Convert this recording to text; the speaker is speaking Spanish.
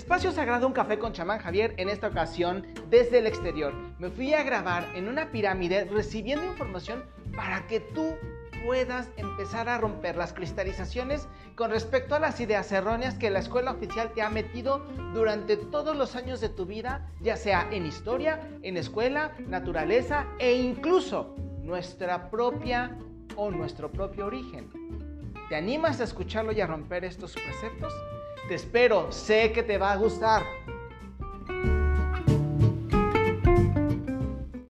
Espacio Sagrado Un Café con Chamán Javier, en esta ocasión desde el exterior. Me fui a grabar en una pirámide recibiendo información para que tú puedas empezar a romper las cristalizaciones con respecto a las ideas erróneas que la escuela oficial te ha metido durante todos los años de tu vida, ya sea en historia, en escuela, naturaleza e incluso nuestra propia o nuestro propio origen. ¿Te animas a escucharlo y a romper estos preceptos? Te espero, sé que te va a gustar.